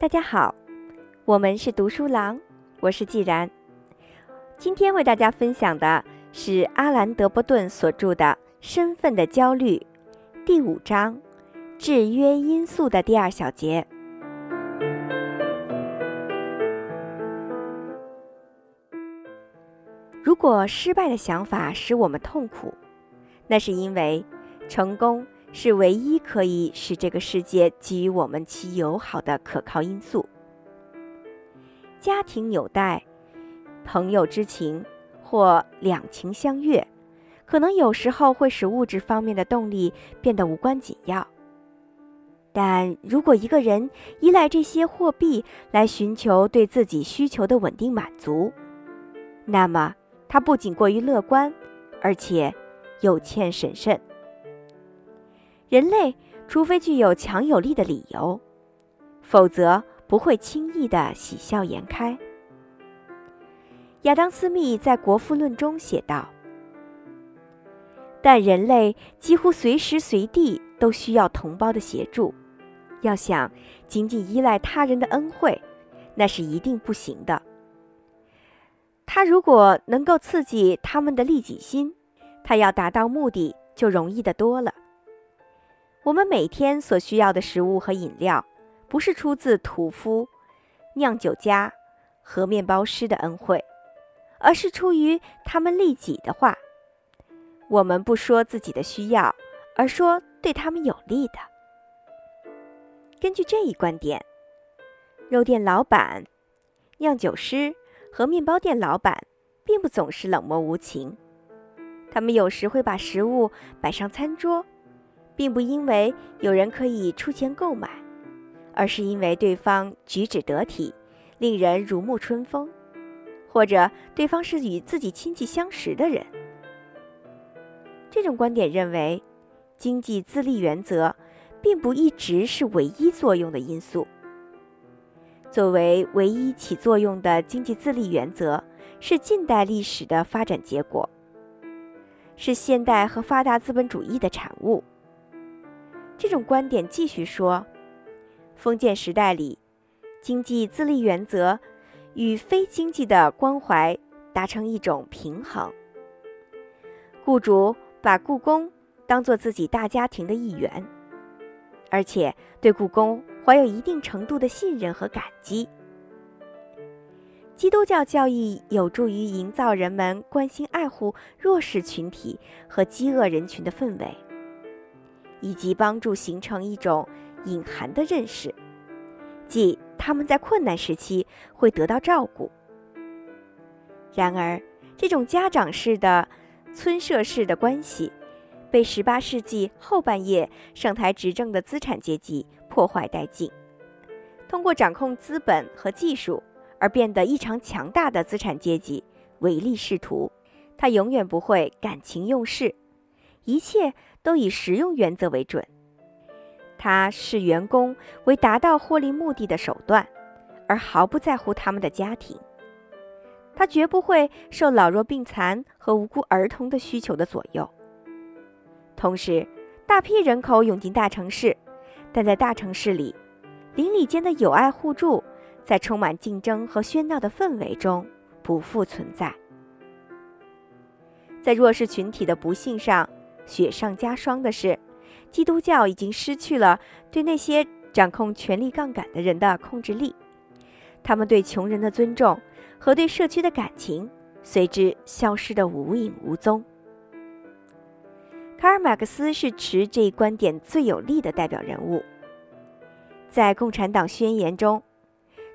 大家好，我们是读书郎，我是既然。今天为大家分享的是阿兰·德波顿所著的《身份的焦虑》第五章“制约因素”的第二小节。如果失败的想法使我们痛苦，那是因为成功。是唯一可以使这个世界给予我们其友好的可靠因素。家庭纽带、朋友之情或两情相悦，可能有时候会使物质方面的动力变得无关紧要。但如果一个人依赖这些货币来寻求对自己需求的稳定满足，那么他不仅过于乐观，而且有欠审慎。人类除非具有强有力的理由，否则不会轻易的喜笑颜开。亚当·斯密在《国富论》中写道：“但人类几乎随时随地都需要同胞的协助，要想仅仅依赖他人的恩惠，那是一定不行的。他如果能够刺激他们的利己心，他要达到目的就容易的多了。”我们每天所需要的食物和饮料，不是出自屠夫、酿酒家和面包师的恩惠，而是出于他们利己的话。我们不说自己的需要，而说对他们有利的。根据这一观点，肉店老板、酿酒师和面包店老板并不总是冷漠无情，他们有时会把食物摆上餐桌。并不因为有人可以出钱购买，而是因为对方举止得体，令人如沐春风，或者对方是与自己亲戚相识的人。这种观点认为，经济自立原则并不一直是唯一作用的因素。作为唯一起作用的经济自立原则，是近代历史的发展结果，是现代和发达资本主义的产物。这种观点继续说，封建时代里，经济自立原则与非经济的关怀达成一种平衡。雇主把雇工当做自己大家庭的一员，而且对雇工怀有一定程度的信任和感激。基督教教义有助于营造人们关心爱护弱势群体和饥饿人群的氛围。以及帮助形成一种隐含的认识，即他们在困难时期会得到照顾。然而，这种家长式的、村社式的关系，被18世纪后半叶上台执政的资产阶级破坏殆尽。通过掌控资本和技术而变得异常强大的资产阶级唯利是图，他永远不会感情用事，一切。都以实用原则为准，他视员工为达到获利目的的手段，而毫不在乎他们的家庭。他绝不会受老弱病残和无辜儿童的需求的左右。同时，大批人口涌进大城市，但在大城市里，邻里间的友爱互助，在充满竞争和喧闹的氛围中不复存在。在弱势群体的不幸上。雪上加霜的是，基督教已经失去了对那些掌控权力杠杆的人的控制力，他们对穷人的尊重和对社区的感情随之消失得无影无踪。卡尔·马克思是持这一观点最有力的代表人物。在《共产党宣言》中，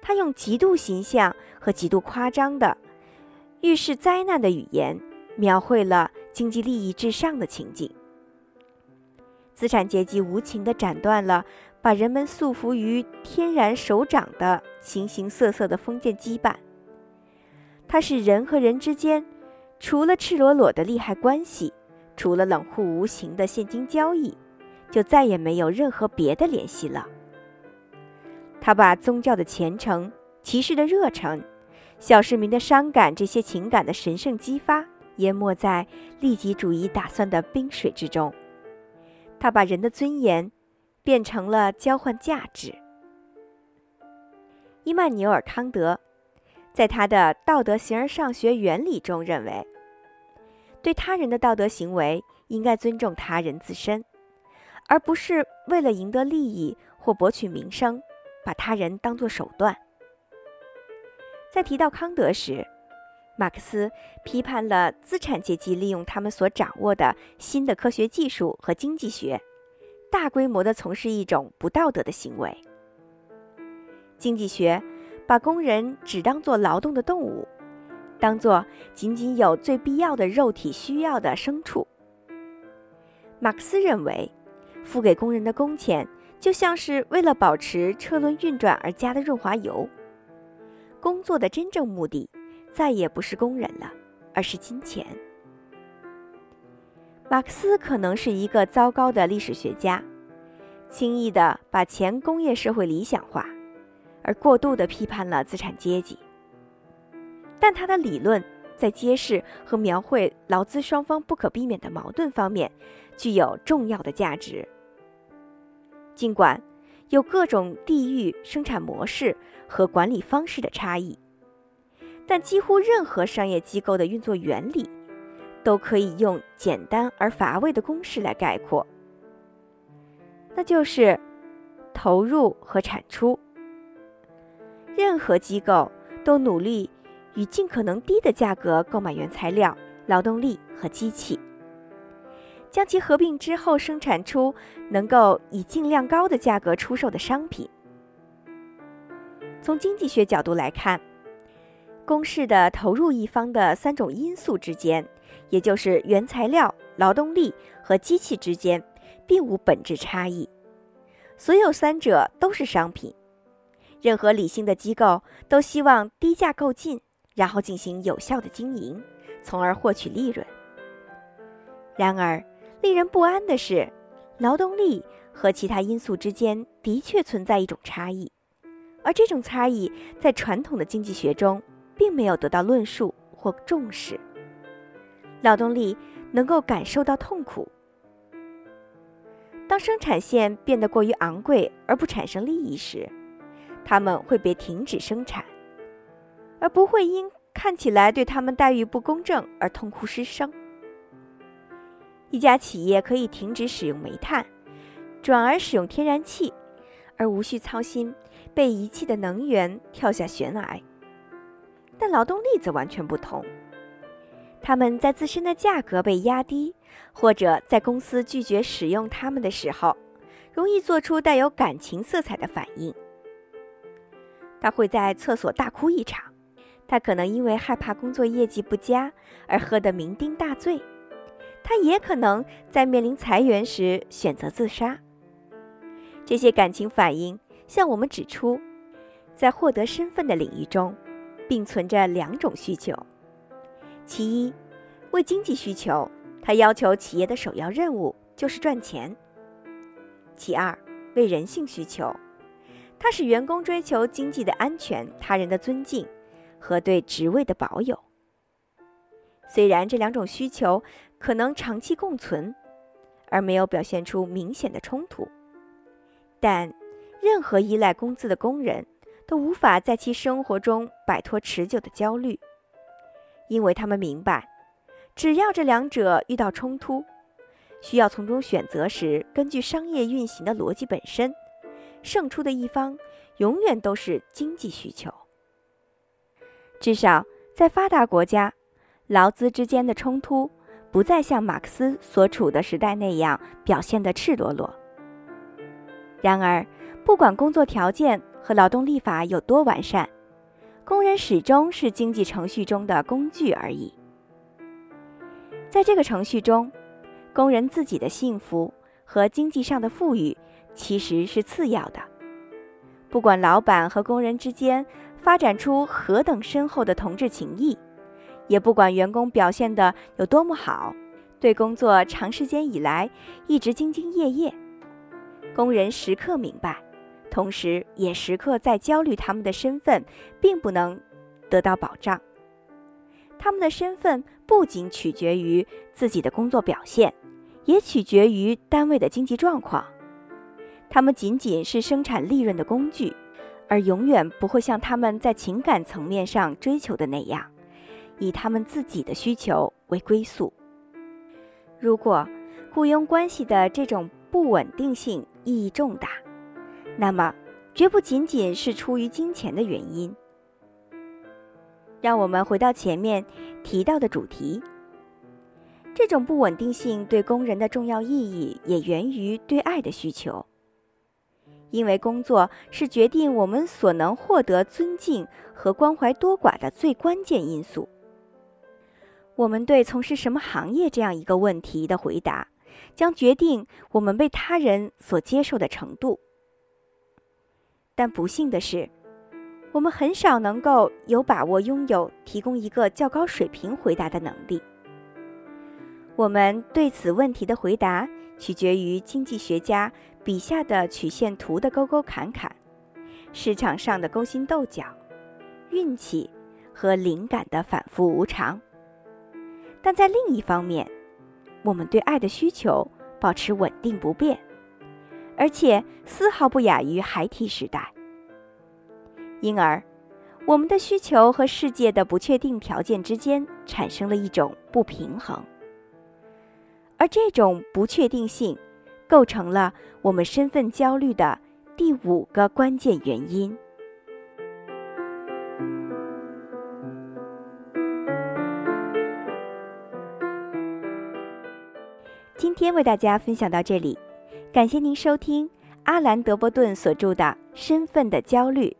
他用极度形象和极度夸张的预示灾难的语言。描绘了经济利益至上的情景。资产阶级无情地斩断了把人们束缚于天然手掌的形形色色的封建羁绊。它使人和人之间，除了赤裸裸的利害关系，除了冷酷无情的现金交易，就再也没有任何别的联系了。他把宗教的虔诚、骑士的热忱、小市民的伤感这些情感的神圣激发。淹没在利己主义打算的冰水之中，他把人的尊严变成了交换价值。伊曼纽尔·康德在他的《道德形而上学原理》中认为，对他人的道德行为应该尊重他人自身，而不是为了赢得利益或博取名声，把他人当作手段。在提到康德时，马克思批判了资产阶级利用他们所掌握的新的科学技术和经济学，大规模地从事一种不道德的行为。经济学把工人只当作劳动的动物，当作仅仅有最必要的肉体需要的牲畜。马克思认为，付给工人的工钱就像是为了保持车轮运转而加的润滑油。工作的真正目的。再也不是工人了，而是金钱。马克思可能是一个糟糕的历史学家，轻易地把前工业社会理想化，而过度地批判了资产阶级。但他的理论在揭示和描绘劳资双方不可避免的矛盾方面具有重要的价值。尽管有各种地域生产模式和管理方式的差异。但几乎任何商业机构的运作原理，都可以用简单而乏味的公式来概括，那就是投入和产出。任何机构都努力以尽可能低的价格购买原材料、劳动力和机器，将其合并之后生产出能够以尽量高的价格出售的商品。从经济学角度来看。公式的投入一方的三种因素之间，也就是原材料、劳动力和机器之间，并无本质差异。所有三者都是商品。任何理性的机构都希望低价购进，然后进行有效的经营，从而获取利润。然而，令人不安的是，劳动力和其他因素之间的确存在一种差异，而这种差异在传统的经济学中。并没有得到论述或重视。劳动力能够感受到痛苦。当生产线变得过于昂贵而不产生利益时，他们会被停止生产，而不会因看起来对他们待遇不公正而痛哭失声。一家企业可以停止使用煤炭，转而使用天然气，而无需操心被遗弃的能源跳下悬崖。但劳动力则完全不同，他们在自身的价格被压低，或者在公司拒绝使用他们的时候，容易做出带有感情色彩的反应。他会在厕所大哭一场，他可能因为害怕工作业绩不佳而喝得酩酊大醉，他也可能在面临裁员时选择自杀。这些感情反应向我们指出，在获得身份的领域中。并存着两种需求：其一，为经济需求，他要求企业的首要任务就是赚钱；其二，为人性需求，它使员工追求经济的安全、他人的尊敬和对职位的保有。虽然这两种需求可能长期共存，而没有表现出明显的冲突，但任何依赖工资的工人。都无法在其生活中摆脱持久的焦虑，因为他们明白，只要这两者遇到冲突，需要从中选择时，根据商业运行的逻辑本身，胜出的一方永远都是经济需求。至少在发达国家，劳资之间的冲突不再像马克思所处的时代那样表现得赤裸裸。然而，不管工作条件，和劳动立法有多完善，工人始终是经济程序中的工具而已。在这个程序中，工人自己的幸福和经济上的富裕其实是次要的。不管老板和工人之间发展出何等深厚的同志情谊，也不管员工表现得有多么好，对工作长时间以来一直兢兢业业，工人时刻明白。同时，也时刻在焦虑，他们的身份并不能得到保障。他们的身份不仅取决于自己的工作表现，也取决于单位的经济状况。他们仅仅是生产利润的工具，而永远不会像他们在情感层面上追求的那样，以他们自己的需求为归宿。如果雇佣关系的这种不稳定性意义重大，那么绝不仅仅是出于金钱的原因。让我们回到前面提到的主题，这种不稳定性对工人的重要意义也源于对爱的需求。因为工作是决定我们所能获得尊敬和关怀多寡的最关键因素。我们对从事什么行业这样一个问题的回答，将决定我们被他人所接受的程度。但不幸的是，我们很少能够有把握拥有提供一个较高水平回答的能力。我们对此问题的回答取决于经济学家。笔下的曲线图的沟沟坎坎，市场上的勾心斗角，运气和灵感的反复无常。但在另一方面，我们对爱的需求保持稳定不变，而且丝毫不亚于孩提时代。因而，我们的需求和世界的不确定条件之间产生了一种不平衡，而这种不确定性。构成了我们身份焦虑的第五个关键原因。今天为大家分享到这里，感谢您收听阿兰·德波顿所著的《身份的焦虑》。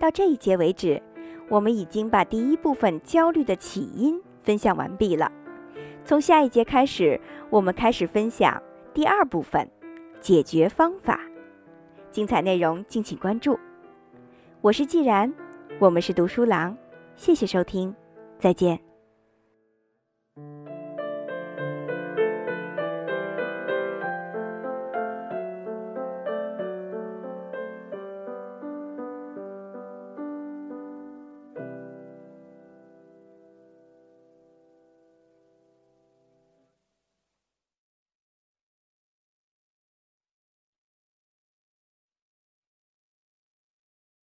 到这一节为止，我们已经把第一部分焦虑的起因分享完毕了。从下一节开始，我们开始分享。第二部分，解决方法，精彩内容敬请关注。我是既然，我们是读书郎，谢谢收听，再见。